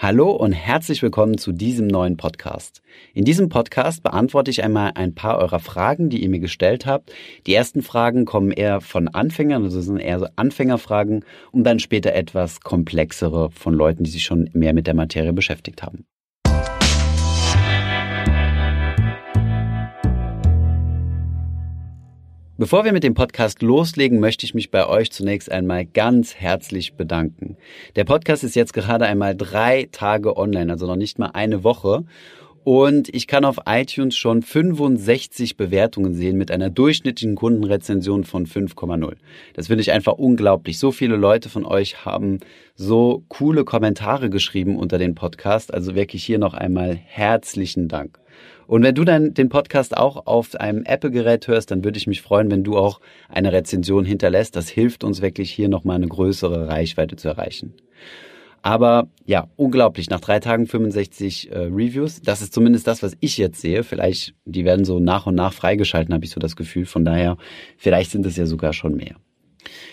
Hallo und herzlich willkommen zu diesem neuen Podcast. In diesem Podcast beantworte ich einmal ein paar eurer Fragen, die ihr mir gestellt habt. Die ersten Fragen kommen eher von Anfängern, also sind eher so Anfängerfragen und dann später etwas komplexere von Leuten, die sich schon mehr mit der Materie beschäftigt haben. Bevor wir mit dem Podcast loslegen, möchte ich mich bei euch zunächst einmal ganz herzlich bedanken. Der Podcast ist jetzt gerade einmal drei Tage online, also noch nicht mal eine Woche. Und ich kann auf iTunes schon 65 Bewertungen sehen mit einer durchschnittlichen Kundenrezension von 5,0. Das finde ich einfach unglaublich. So viele Leute von euch haben so coole Kommentare geschrieben unter den Podcast. Also wirklich hier noch einmal herzlichen Dank. Und wenn du dann den Podcast auch auf einem Apple-Gerät hörst, dann würde ich mich freuen, wenn du auch eine Rezension hinterlässt. Das hilft uns wirklich hier nochmal eine größere Reichweite zu erreichen. Aber ja, unglaublich. Nach drei Tagen 65 äh, Reviews. Das ist zumindest das, was ich jetzt sehe. Vielleicht, die werden so nach und nach freigeschalten, habe ich so das Gefühl. Von daher, vielleicht sind es ja sogar schon mehr.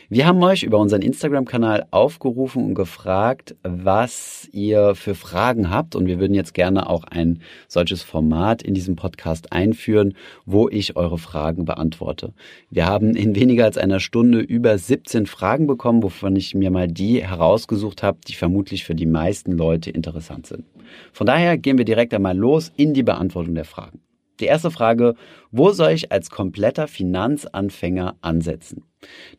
Wir haben euch über unseren Instagram-Kanal aufgerufen und gefragt, was ihr für Fragen habt. Und wir würden jetzt gerne auch ein solches Format in diesem Podcast einführen, wo ich eure Fragen beantworte. Wir haben in weniger als einer Stunde über 17 Fragen bekommen, wovon ich mir mal die herausgesucht habe, die vermutlich für die meisten Leute interessant sind. Von daher gehen wir direkt einmal los in die Beantwortung der Fragen. Die erste Frage, wo soll ich als kompletter Finanzanfänger ansetzen?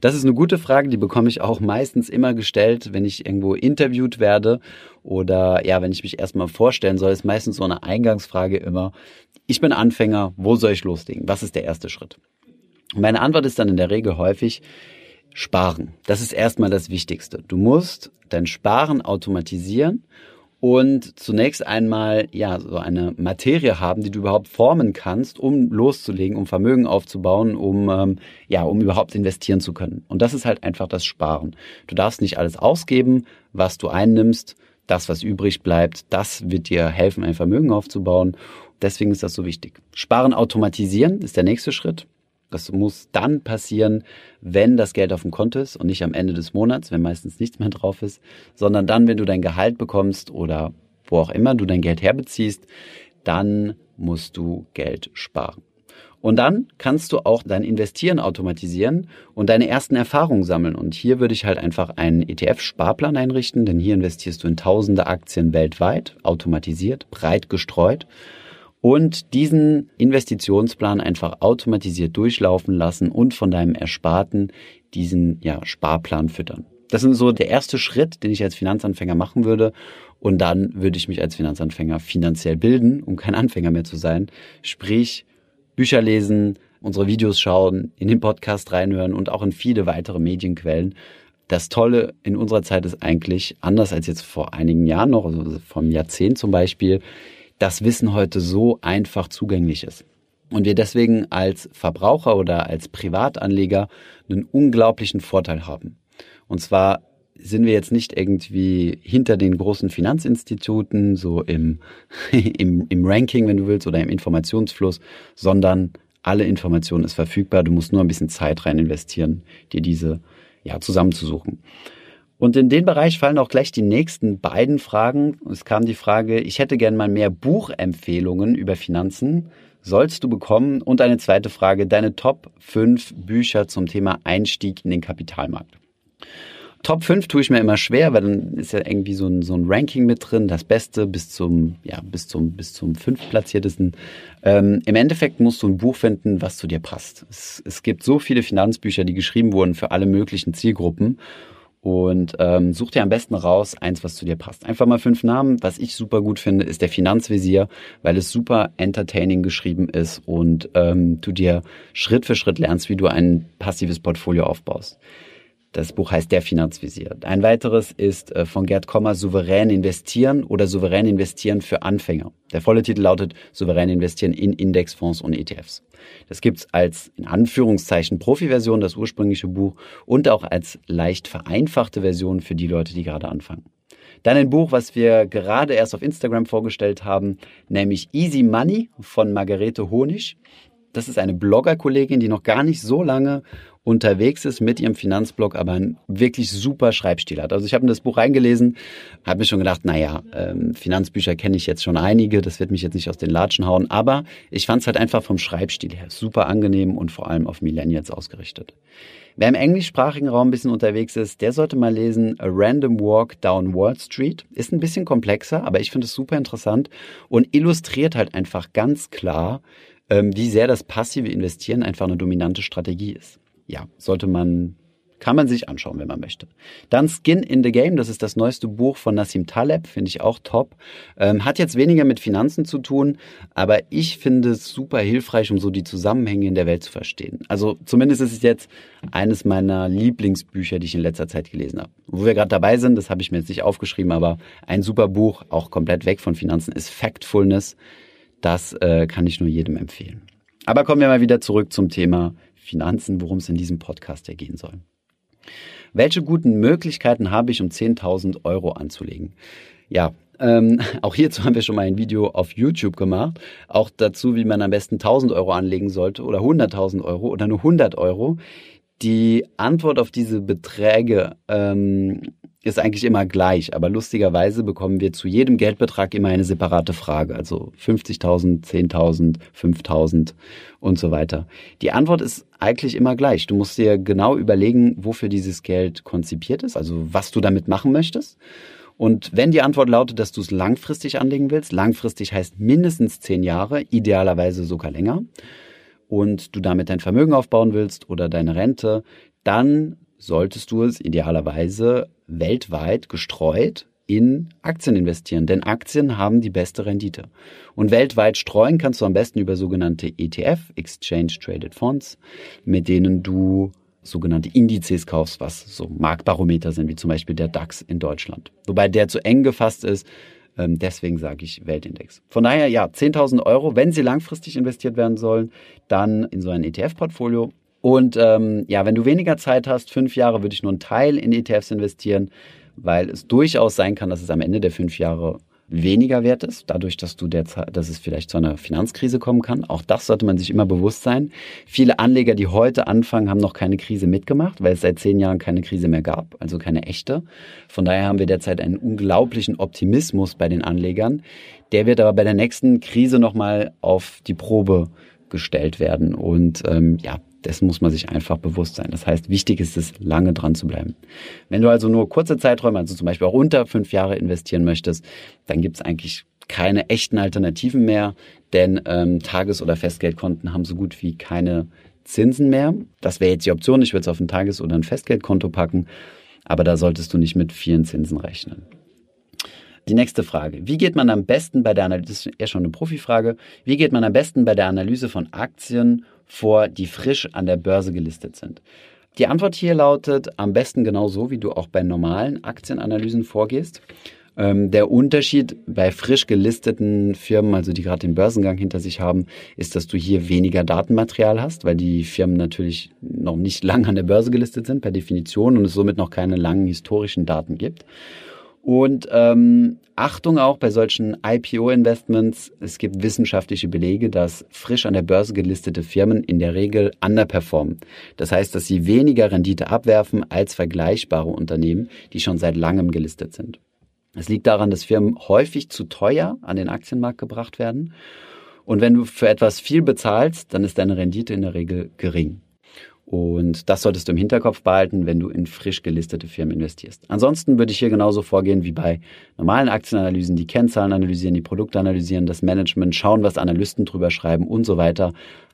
Das ist eine gute Frage, die bekomme ich auch meistens immer gestellt, wenn ich irgendwo interviewt werde oder ja, wenn ich mich erstmal vorstellen soll, ist meistens so eine Eingangsfrage immer, ich bin Anfänger, wo soll ich loslegen? Was ist der erste Schritt? meine Antwort ist dann in der Regel häufig, sparen. Das ist erstmal das Wichtigste. Du musst dein Sparen automatisieren und zunächst einmal ja so eine Materie haben, die du überhaupt formen kannst, um loszulegen, um Vermögen aufzubauen, um ähm, ja um überhaupt investieren zu können. Und das ist halt einfach das Sparen. Du darfst nicht alles ausgeben, was du einnimmst. Das, was übrig bleibt, das wird dir helfen, ein Vermögen aufzubauen. Deswegen ist das so wichtig. Sparen automatisieren ist der nächste Schritt. Das muss dann passieren, wenn das Geld auf dem Konto ist und nicht am Ende des Monats, wenn meistens nichts mehr drauf ist, sondern dann, wenn du dein Gehalt bekommst oder wo auch immer du dein Geld herbeziehst, dann musst du Geld sparen. Und dann kannst du auch dein Investieren automatisieren und deine ersten Erfahrungen sammeln. Und hier würde ich halt einfach einen ETF-Sparplan einrichten, denn hier investierst du in tausende Aktien weltweit, automatisiert, breit gestreut und diesen Investitionsplan einfach automatisiert durchlaufen lassen und von deinem Ersparten diesen ja, Sparplan füttern. Das ist so der erste Schritt, den ich als Finanzanfänger machen würde. Und dann würde ich mich als Finanzanfänger finanziell bilden, um kein Anfänger mehr zu sein. Sprich, Bücher lesen, unsere Videos schauen, in den Podcast reinhören und auch in viele weitere Medienquellen. Das Tolle in unserer Zeit ist eigentlich, anders als jetzt vor einigen Jahren noch, also vom Jahrzehnt zum Beispiel, das Wissen heute so einfach zugänglich ist. Und wir deswegen als Verbraucher oder als Privatanleger einen unglaublichen Vorteil haben. Und zwar sind wir jetzt nicht irgendwie hinter den großen Finanzinstituten, so im, im, im Ranking, wenn du willst, oder im Informationsfluss, sondern alle Informationen ist verfügbar. Du musst nur ein bisschen Zeit rein investieren, dir diese ja, zusammenzusuchen. Und in den Bereich fallen auch gleich die nächsten beiden Fragen. Es kam die Frage, ich hätte gern mal mehr Buchempfehlungen über Finanzen. Sollst du bekommen? Und eine zweite Frage, deine Top 5 Bücher zum Thema Einstieg in den Kapitalmarkt. Top 5 tue ich mir immer schwer, weil dann ist ja irgendwie so ein, so ein Ranking mit drin, das Beste bis zum, ja, bis zum, bis zum fünftplatziertesten. Ähm, Im Endeffekt musst du ein Buch finden, was zu dir passt. Es, es gibt so viele Finanzbücher, die geschrieben wurden für alle möglichen Zielgruppen. Und ähm, such dir am besten raus, eins, was zu dir passt. Einfach mal fünf Namen. Was ich super gut finde, ist der Finanzvisier, weil es super entertaining geschrieben ist und ähm, du dir Schritt für Schritt lernst, wie du ein passives Portfolio aufbaust. Das Buch heißt Der Finanzvisier. Ein weiteres ist äh, von Gerd Kommer Souverän investieren oder Souverän investieren für Anfänger. Der volle Titel lautet Souverän investieren in Indexfonds und ETFs. Das gibt's als in Anführungszeichen Profi-Version, das ursprüngliche Buch, und auch als leicht vereinfachte Version für die Leute, die gerade anfangen. Dann ein Buch, was wir gerade erst auf Instagram vorgestellt haben, nämlich Easy Money von Margarete Honig. Das ist eine Blogger-Kollegin, die noch gar nicht so lange unterwegs ist mit ihrem Finanzblog, aber einen wirklich super Schreibstil hat. Also ich habe in das Buch reingelesen, habe mir schon gedacht, naja, ähm, Finanzbücher kenne ich jetzt schon einige, das wird mich jetzt nicht aus den Latschen hauen, aber ich fand es halt einfach vom Schreibstil her super angenehm und vor allem auf Millennials ausgerichtet. Wer im englischsprachigen Raum ein bisschen unterwegs ist, der sollte mal lesen A Random Walk Down Wall Street. Ist ein bisschen komplexer, aber ich finde es super interessant und illustriert halt einfach ganz klar, wie sehr das passive Investieren einfach eine dominante Strategie ist ja, sollte man, kann man sich anschauen, wenn man möchte. Dann Skin in the Game, das ist das neueste Buch von Nassim Taleb, finde ich auch top. Ähm, hat jetzt weniger mit Finanzen zu tun, aber ich finde es super hilfreich, um so die Zusammenhänge in der Welt zu verstehen. Also zumindest ist es jetzt eines meiner Lieblingsbücher, die ich in letzter Zeit gelesen habe. Wo wir gerade dabei sind, das habe ich mir jetzt nicht aufgeschrieben, aber ein super Buch, auch komplett weg von Finanzen, ist Factfulness. Das äh, kann ich nur jedem empfehlen. Aber kommen wir mal wieder zurück zum Thema Finanzen, worum es in diesem Podcast ja gehen soll. Welche guten Möglichkeiten habe ich, um 10.000 Euro anzulegen? Ja, ähm, auch hierzu haben wir schon mal ein Video auf YouTube gemacht. Auch dazu, wie man am besten 1000 Euro anlegen sollte oder 100.000 Euro oder nur 100 Euro. Die Antwort auf diese Beträge ähm, ist eigentlich immer gleich, aber lustigerweise bekommen wir zu jedem Geldbetrag immer eine separate Frage, also 50.000, 10.000, 5.000 und so weiter. Die Antwort ist eigentlich immer gleich. Du musst dir genau überlegen, wofür dieses Geld konzipiert ist, also was du damit machen möchtest. Und wenn die Antwort lautet, dass du es langfristig anlegen willst, langfristig heißt mindestens zehn Jahre, idealerweise sogar länger, und du damit dein Vermögen aufbauen willst oder deine Rente, dann solltest du es idealerweise weltweit gestreut in Aktien investieren, denn Aktien haben die beste Rendite. Und weltweit streuen kannst du am besten über sogenannte ETF, Exchange Traded Funds, mit denen du sogenannte Indizes kaufst, was so Marktbarometer sind, wie zum Beispiel der DAX in Deutschland. Wobei der zu eng gefasst ist, ähm, deswegen sage ich Weltindex. Von daher, ja, 10.000 Euro, wenn sie langfristig investiert werden sollen, dann in so ein ETF-Portfolio und ähm, ja, wenn du weniger Zeit hast, fünf Jahre, würde ich nur einen Teil in ETFs investieren, weil es durchaus sein kann, dass es am Ende der fünf Jahre weniger wert ist, dadurch, dass du derzeit, dass es vielleicht zu einer Finanzkrise kommen kann. Auch das sollte man sich immer bewusst sein. Viele Anleger, die heute anfangen, haben noch keine Krise mitgemacht, weil es seit zehn Jahren keine Krise mehr gab, also keine echte. Von daher haben wir derzeit einen unglaublichen Optimismus bei den Anlegern. Der wird aber bei der nächsten Krise nochmal auf die Probe gestellt werden. Und ähm, ja, dessen muss man sich einfach bewusst sein. Das heißt, wichtig ist es, lange dran zu bleiben. Wenn du also nur kurze Zeiträume, also zum Beispiel auch unter fünf Jahre investieren möchtest, dann gibt es eigentlich keine echten Alternativen mehr, denn ähm, Tages- oder Festgeldkonten haben so gut wie keine Zinsen mehr. Das wäre jetzt die Option. Ich würde es auf ein Tages- oder ein Festgeldkonto packen, aber da solltest du nicht mit vielen Zinsen rechnen. Die nächste Frage. Wie geht man am besten bei der Analyse, das ist eher schon eine Profifrage, wie geht man am besten bei der Analyse von Aktien vor, die frisch an der Börse gelistet sind? Die Antwort hier lautet am besten genauso, wie du auch bei normalen Aktienanalysen vorgehst. Ähm, der Unterschied bei frisch gelisteten Firmen, also die gerade den Börsengang hinter sich haben, ist, dass du hier weniger Datenmaterial hast, weil die Firmen natürlich noch nicht lang an der Börse gelistet sind per Definition und es somit noch keine langen historischen Daten gibt. Und ähm, Achtung auch bei solchen IPO-Investments. Es gibt wissenschaftliche Belege, dass frisch an der Börse gelistete Firmen in der Regel underperformen. Das heißt, dass sie weniger Rendite abwerfen als vergleichbare Unternehmen, die schon seit langem gelistet sind. Es liegt daran, dass Firmen häufig zu teuer an den Aktienmarkt gebracht werden. Und wenn du für etwas viel bezahlst, dann ist deine Rendite in der Regel gering. Und das solltest du im Hinterkopf behalten, wenn du in frisch gelistete Firmen investierst. Ansonsten würde ich hier genauso vorgehen wie bei normalen Aktienanalysen, die Kennzahlen analysieren, die Produkte analysieren, das Management, schauen, was Analysten drüber schreiben und so weiter.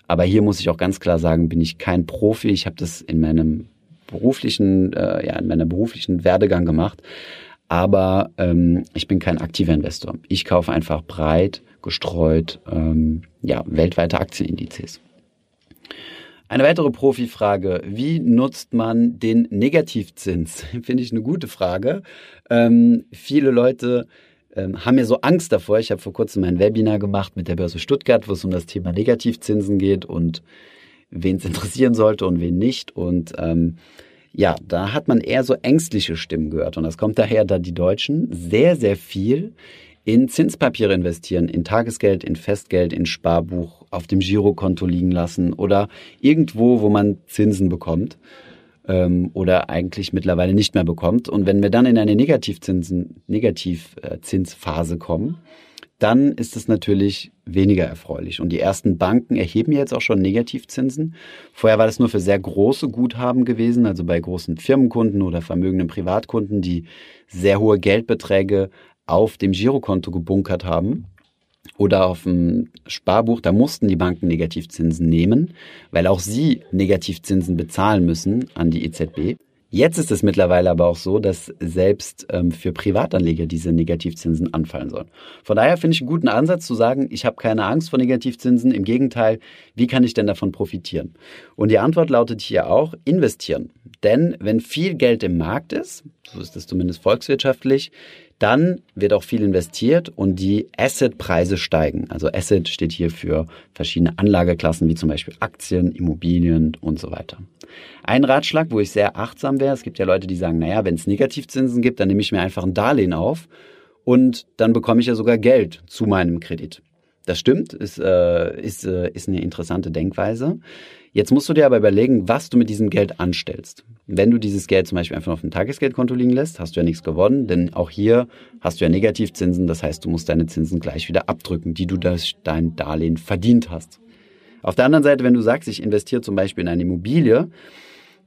Aber hier muss ich auch ganz klar sagen, bin ich kein Profi. Ich habe das in meinem beruflichen, äh, ja, in meiner beruflichen Werdegang gemacht. Aber ähm, ich bin kein aktiver Investor. Ich kaufe einfach breit gestreut ähm, ja, weltweite Aktienindizes. Eine weitere Profifrage. Wie nutzt man den Negativzins? Finde ich eine gute Frage. Ähm, viele Leute ähm, haben ja so Angst davor. Ich habe vor kurzem ein Webinar gemacht mit der Börse Stuttgart, wo es um das Thema Negativzinsen geht und wen es interessieren sollte und wen nicht. Und ähm, ja, da hat man eher so ängstliche Stimmen gehört. Und das kommt daher, da die Deutschen sehr, sehr viel in Zinspapiere investieren, in Tagesgeld, in Festgeld, in Sparbuch, auf dem Girokonto liegen lassen oder irgendwo, wo man Zinsen bekommt ähm, oder eigentlich mittlerweile nicht mehr bekommt. Und wenn wir dann in eine Negativzinsen, Negativzinsphase kommen, dann ist es natürlich weniger erfreulich. Und die ersten Banken erheben jetzt auch schon Negativzinsen. Vorher war das nur für sehr große Guthaben gewesen, also bei großen Firmenkunden oder vermögenden Privatkunden, die sehr hohe Geldbeträge auf dem Girokonto gebunkert haben oder auf dem Sparbuch, da mussten die Banken Negativzinsen nehmen, weil auch sie Negativzinsen bezahlen müssen an die EZB. Jetzt ist es mittlerweile aber auch so, dass selbst ähm, für Privatanleger diese Negativzinsen anfallen sollen. Von daher finde ich einen guten Ansatz zu sagen, ich habe keine Angst vor Negativzinsen. Im Gegenteil, wie kann ich denn davon profitieren? Und die Antwort lautet hier auch, investieren. Denn wenn viel Geld im Markt ist, so ist es zumindest volkswirtschaftlich, dann wird auch viel investiert und die Assetpreise steigen. Also Asset steht hier für verschiedene Anlageklassen, wie zum Beispiel Aktien, Immobilien und so weiter. Ein Ratschlag, wo ich sehr achtsam wäre, es gibt ja Leute, die sagen, naja, wenn es Negativzinsen gibt, dann nehme ich mir einfach ein Darlehen auf und dann bekomme ich ja sogar Geld zu meinem Kredit. Das stimmt, ist, äh, ist, äh, ist eine interessante Denkweise. Jetzt musst du dir aber überlegen, was du mit diesem Geld anstellst. Wenn du dieses Geld zum Beispiel einfach auf dem Tagesgeldkonto liegen lässt, hast du ja nichts gewonnen, denn auch hier hast du ja Negativzinsen. Das heißt, du musst deine Zinsen gleich wieder abdrücken, die du durch dein Darlehen verdient hast. Auf der anderen Seite, wenn du sagst, ich investiere zum Beispiel in eine Immobilie,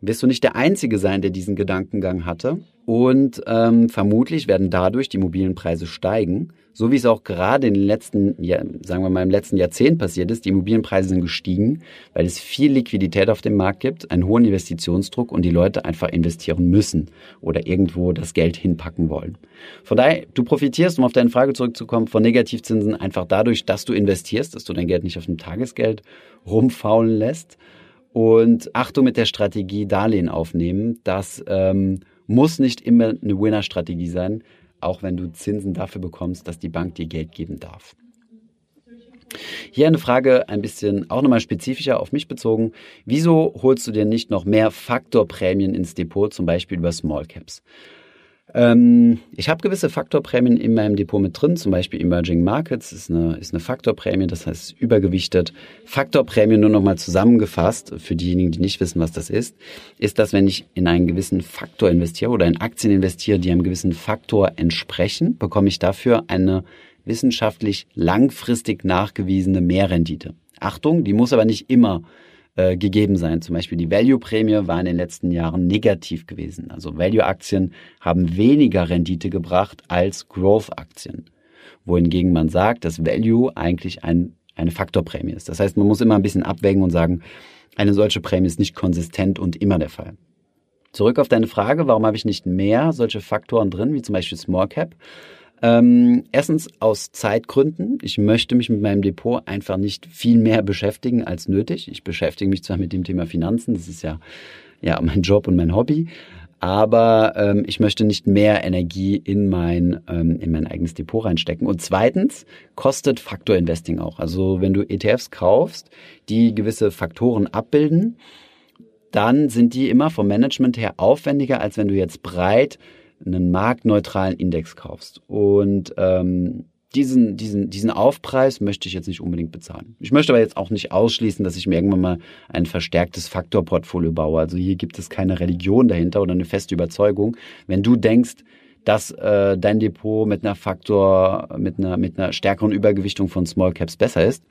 wirst du nicht der Einzige sein, der diesen Gedankengang hatte. Und ähm, vermutlich werden dadurch die Immobilienpreise steigen, so wie es auch gerade in den letzten, ja, sagen wir mal im letzten Jahrzehnt passiert ist. Die Immobilienpreise sind gestiegen, weil es viel Liquidität auf dem Markt gibt, einen hohen Investitionsdruck und die Leute einfach investieren müssen oder irgendwo das Geld hinpacken wollen. Von daher, du profitierst, um auf deine Frage zurückzukommen, von Negativzinsen einfach dadurch, dass du investierst, dass du dein Geld nicht auf dem Tagesgeld rumfaulen lässt. Und Achtung mit der Strategie Darlehen aufnehmen. Das ähm, muss nicht immer eine Winner-Strategie sein, auch wenn du Zinsen dafür bekommst, dass die Bank dir Geld geben darf. Hier eine Frage ein bisschen auch nochmal spezifischer auf mich bezogen. Wieso holst du dir nicht noch mehr Faktorprämien ins Depot, zum Beispiel über Small Caps? Ähm, ich habe gewisse Faktorprämien in meinem Depot mit drin, zum Beispiel Emerging Markets ist eine, ist eine Faktorprämie, das heißt übergewichtet. Faktorprämie nur nochmal zusammengefasst, für diejenigen, die nicht wissen, was das ist, ist, dass wenn ich in einen gewissen Faktor investiere oder in Aktien investiere, die einem gewissen Faktor entsprechen, bekomme ich dafür eine wissenschaftlich langfristig nachgewiesene Mehrrendite. Achtung, die muss aber nicht immer äh, gegeben sein. Zum Beispiel die Value-Prämie war in den letzten Jahren negativ gewesen. Also Value-Aktien haben weniger Rendite gebracht als Growth-Aktien. Wohingegen man sagt, dass Value eigentlich ein, eine Faktorprämie ist. Das heißt, man muss immer ein bisschen abwägen und sagen, eine solche Prämie ist nicht konsistent und immer der Fall. Zurück auf deine Frage, warum habe ich nicht mehr solche Faktoren drin, wie zum Beispiel Small Cap? Ähm, erstens aus Zeitgründen. Ich möchte mich mit meinem Depot einfach nicht viel mehr beschäftigen als nötig. Ich beschäftige mich zwar mit dem Thema Finanzen, das ist ja, ja mein Job und mein Hobby, aber ähm, ich möchte nicht mehr Energie in mein, ähm, in mein eigenes Depot reinstecken. Und zweitens kostet Faktor Investing auch. Also wenn du ETFs kaufst, die gewisse Faktoren abbilden, dann sind die immer vom Management her aufwendiger, als wenn du jetzt breit einen marktneutralen Index kaufst. Und ähm, diesen, diesen, diesen Aufpreis möchte ich jetzt nicht unbedingt bezahlen. Ich möchte aber jetzt auch nicht ausschließen, dass ich mir irgendwann mal ein verstärktes Faktorportfolio baue. Also hier gibt es keine Religion dahinter oder eine feste Überzeugung. Wenn du denkst, dass äh, dein Depot mit einer Faktor, mit einer, mit einer stärkeren Übergewichtung von Small Caps besser ist,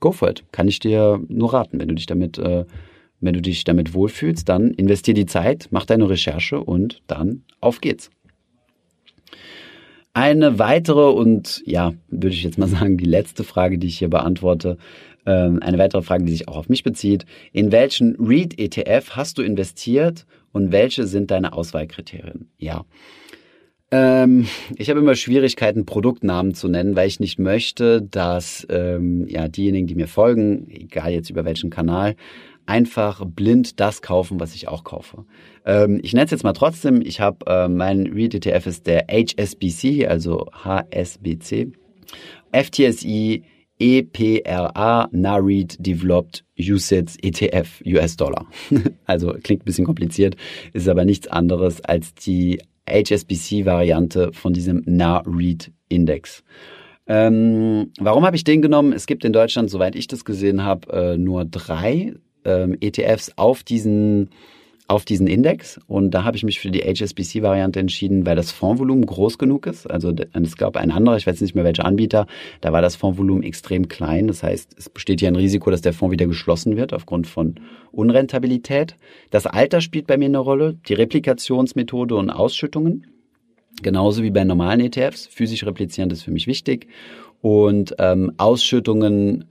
go for it. Kann ich dir nur raten, wenn du dich damit äh, wenn du dich damit wohlfühlst, dann investier die Zeit, mach deine Recherche und dann auf geht's. Eine weitere und ja, würde ich jetzt mal sagen, die letzte Frage, die ich hier beantworte, ähm, eine weitere Frage, die sich auch auf mich bezieht. In welchen REIT-ETF hast du investiert und welche sind deine Auswahlkriterien? Ja. Ähm, ich habe immer Schwierigkeiten, Produktnamen zu nennen, weil ich nicht möchte, dass ähm, ja diejenigen, die mir folgen, egal jetzt über welchen Kanal, einfach blind das kaufen, was ich auch kaufe. Ähm, ich nenne es jetzt mal trotzdem. Ich habe äh, mein REIT ETF ist der HSBC, also HSBC, FTSE EPRA NAREIT Developed USITS ETF US Dollar. also klingt ein bisschen kompliziert, ist aber nichts anderes als die HSBC-Variante von diesem NAREIT Index. Ähm, warum habe ich den genommen? Es gibt in Deutschland, soweit ich das gesehen habe, äh, nur drei ähm, ETFs auf diesen auf diesen Index und da habe ich mich für die HSBC-Variante entschieden, weil das Fondsvolumen groß genug ist. Also es gab ein anderer, ich weiß nicht mehr welcher Anbieter, da war das Fondsvolumen extrem klein. Das heißt, es besteht hier ein Risiko, dass der Fonds wieder geschlossen wird aufgrund von Unrentabilität. Das Alter spielt bei mir eine Rolle, die Replikationsmethode und Ausschüttungen. Genauso wie bei normalen ETFs. Physisch replizierend ist für mich wichtig. Und ähm, Ausschüttungen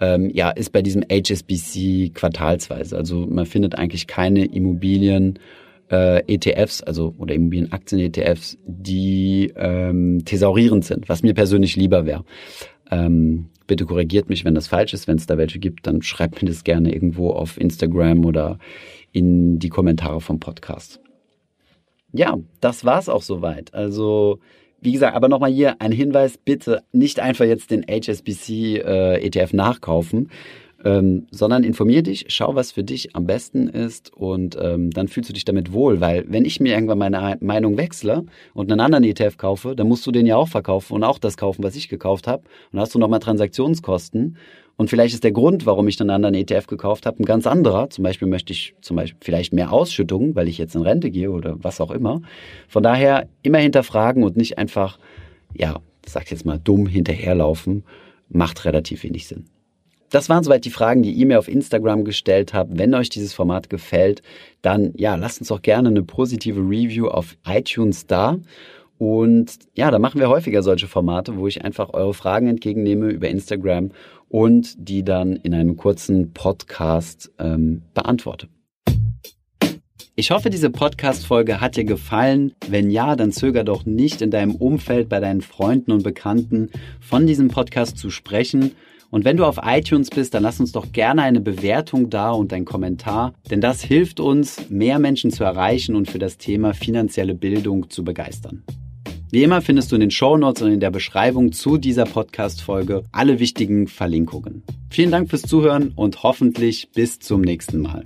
ähm, ja, ist bei diesem HSBC quartalsweise. Also man findet eigentlich keine Immobilien äh, ETFs, also oder Immobilienaktien-ETFs, die ähm, thesaurierend sind, was mir persönlich lieber wäre. Ähm, bitte korrigiert mich, wenn das falsch ist. Wenn es da welche gibt, dann schreibt mir das gerne irgendwo auf Instagram oder in die Kommentare vom Podcast. Ja, das war's auch soweit. Also wie gesagt, aber nochmal hier ein Hinweis, bitte nicht einfach jetzt den HSBC äh, ETF nachkaufen, ähm, sondern informier dich, schau, was für dich am besten ist und ähm, dann fühlst du dich damit wohl, weil wenn ich mir irgendwann meine Meinung wechsle und einen anderen ETF kaufe, dann musst du den ja auch verkaufen und auch das kaufen, was ich gekauft habe und hast du nochmal Transaktionskosten und vielleicht ist der Grund, warum ich einen anderen ETF gekauft habe, ein ganz anderer. Zum Beispiel möchte ich zum Beispiel vielleicht mehr Ausschüttungen, weil ich jetzt in Rente gehe oder was auch immer. Von daher immer hinterfragen und nicht einfach, ja, sag jetzt mal dumm hinterherlaufen, macht relativ wenig Sinn. Das waren soweit die Fragen, die ihr mir auf Instagram gestellt habt. Wenn euch dieses Format gefällt, dann ja, lasst uns doch gerne eine positive Review auf iTunes da. Und ja, da machen wir häufiger solche Formate, wo ich einfach eure Fragen entgegennehme über Instagram und die dann in einem kurzen Podcast ähm, beantworte. Ich hoffe, diese Podcast-Folge hat dir gefallen. Wenn ja, dann zöger doch nicht in deinem Umfeld bei deinen Freunden und Bekannten von diesem Podcast zu sprechen. Und wenn du auf iTunes bist, dann lass uns doch gerne eine Bewertung da und ein Kommentar, denn das hilft uns, mehr Menschen zu erreichen und für das Thema finanzielle Bildung zu begeistern. Wie immer findest du in den Shownotes und in der Beschreibung zu dieser Podcast-Folge alle wichtigen Verlinkungen. Vielen Dank fürs Zuhören und hoffentlich bis zum nächsten Mal.